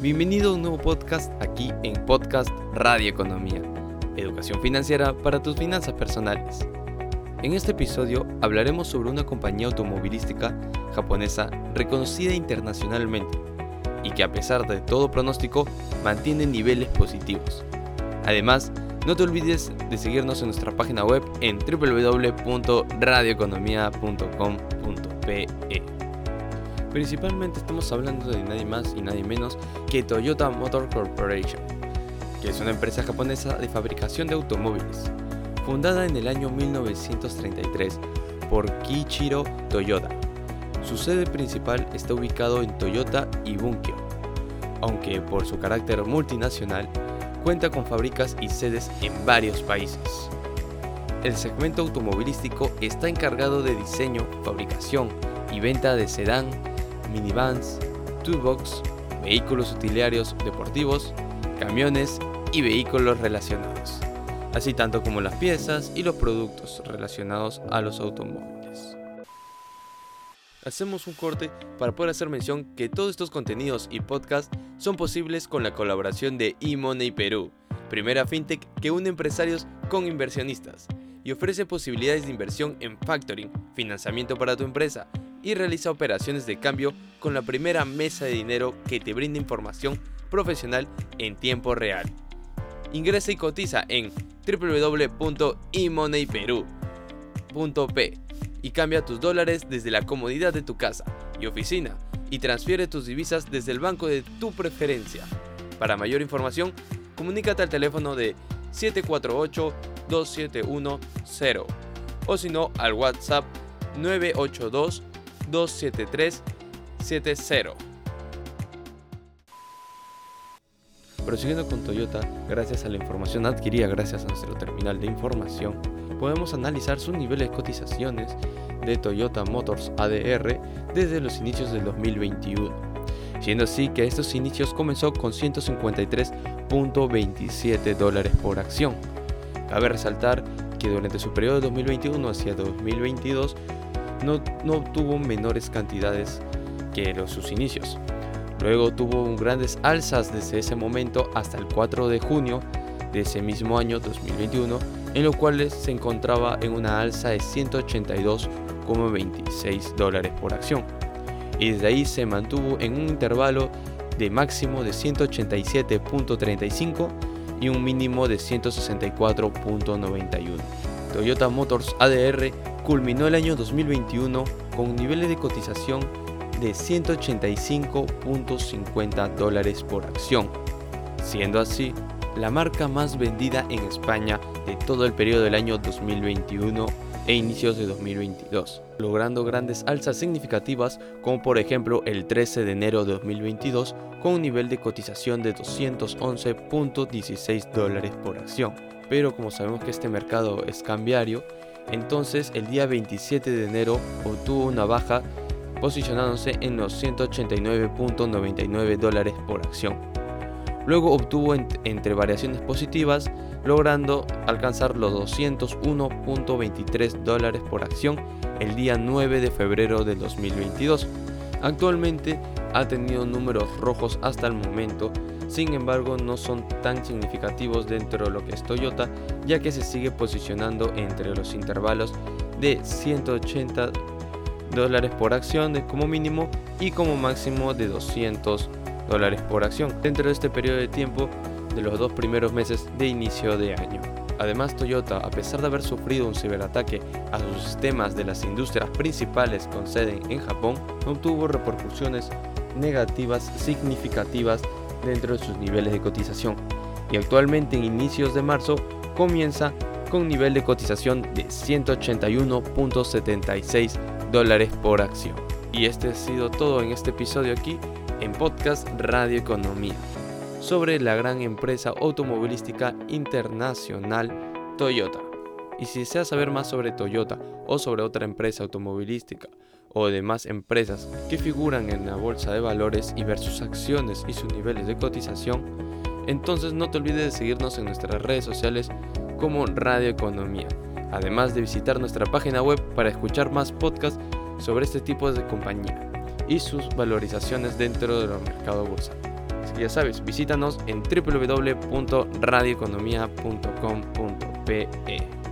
Bienvenido a un nuevo podcast aquí en Podcast Radio Economía, educación financiera para tus finanzas personales. En este episodio hablaremos sobre una compañía automovilística japonesa reconocida internacionalmente y que a pesar de todo pronóstico mantiene niveles positivos. Además, no te olvides de seguirnos en nuestra página web en www.radioeconomia.com.pe. Principalmente estamos hablando de nadie más y nadie menos que Toyota Motor Corporation, que es una empresa japonesa de fabricación de automóviles, fundada en el año 1933 por Kiichiro Toyoda. Su sede principal está ubicado en Toyota y Bunkyo, aunque por su carácter multinacional cuenta con fábricas y sedes en varios países. El segmento automovilístico está encargado de diseño, fabricación y venta de sedán, minivans, toolbox, vehículos utilitarios deportivos, camiones y vehículos relacionados, así tanto como las piezas y los productos relacionados a los automóviles. Hacemos un corte para poder hacer mención que todos estos contenidos y podcasts son posibles con la colaboración de eMoney Perú, primera fintech que une empresarios con inversionistas y ofrece posibilidades de inversión en factoring, financiamiento para tu empresa y realiza operaciones de cambio con la primera mesa de dinero que te brinda información profesional en tiempo real. Ingresa y cotiza en www.emoneyperu.p y cambia tus dólares desde la comodidad de tu casa y oficina y transfiere tus divisas desde el banco de tu preferencia. Para mayor información, comunícate al teléfono de 748-2710 o si no al WhatsApp 982-273-70. Prosiguiendo con Toyota, gracias a la información adquirida gracias a nuestro terminal de información, podemos analizar sus niveles de cotizaciones de Toyota Motors ADR desde los inicios del 2021, siendo así que estos inicios comenzó con 153.27 dólares por acción. Cabe resaltar que durante su periodo de 2021 hacia 2022 no, no obtuvo menores cantidades que los, sus inicios. Luego tuvo grandes alzas desde ese momento hasta el 4 de junio de ese mismo año 2021, en lo cual se encontraba en una alza de 182,26 dólares por acción. Y desde ahí se mantuvo en un intervalo de máximo de 187.35 y un mínimo de 164.91. Toyota Motors ADR culminó el año 2021 con niveles de cotización de 185.50 dólares por acción, siendo así la marca más vendida en España de todo el periodo del año 2021 e inicios de 2022, logrando grandes alzas significativas como por ejemplo el 13 de enero de 2022 con un nivel de cotización de 211.16 dólares por acción. Pero como sabemos que este mercado es cambiario, entonces el día 27 de enero obtuvo una baja posicionándose en los 189.99 dólares por acción. Luego obtuvo entre variaciones positivas, logrando alcanzar los 201.23 dólares por acción el día 9 de febrero de 2022. Actualmente ha tenido números rojos hasta el momento, sin embargo no son tan significativos dentro de lo que es Toyota, ya que se sigue posicionando entre los intervalos de 180 dólares por acción como mínimo y como máximo de 200 dólares por acción dentro de este periodo de tiempo de los dos primeros meses de inicio de año. Además, Toyota, a pesar de haber sufrido un ciberataque a sus sistemas de las industrias principales con sede en Japón, no tuvo repercusiones negativas significativas dentro de sus niveles de cotización y actualmente en inicios de marzo comienza con nivel de cotización de 181.76 dólares por acción. Y este ha sido todo en este episodio aquí en Podcast Radio Economía sobre la gran empresa automovilística internacional Toyota. Y si deseas saber más sobre Toyota o sobre otra empresa automovilística o demás empresas que figuran en la bolsa de valores y ver sus acciones y sus niveles de cotización, entonces no te olvides de seguirnos en nuestras redes sociales como Radio Economía además de visitar nuestra página web para escuchar más podcasts sobre este tipo de compañía y sus valorizaciones dentro del mercado bursátil. Así Ya sabes, visítanos en www.radioeconomia.com.pe.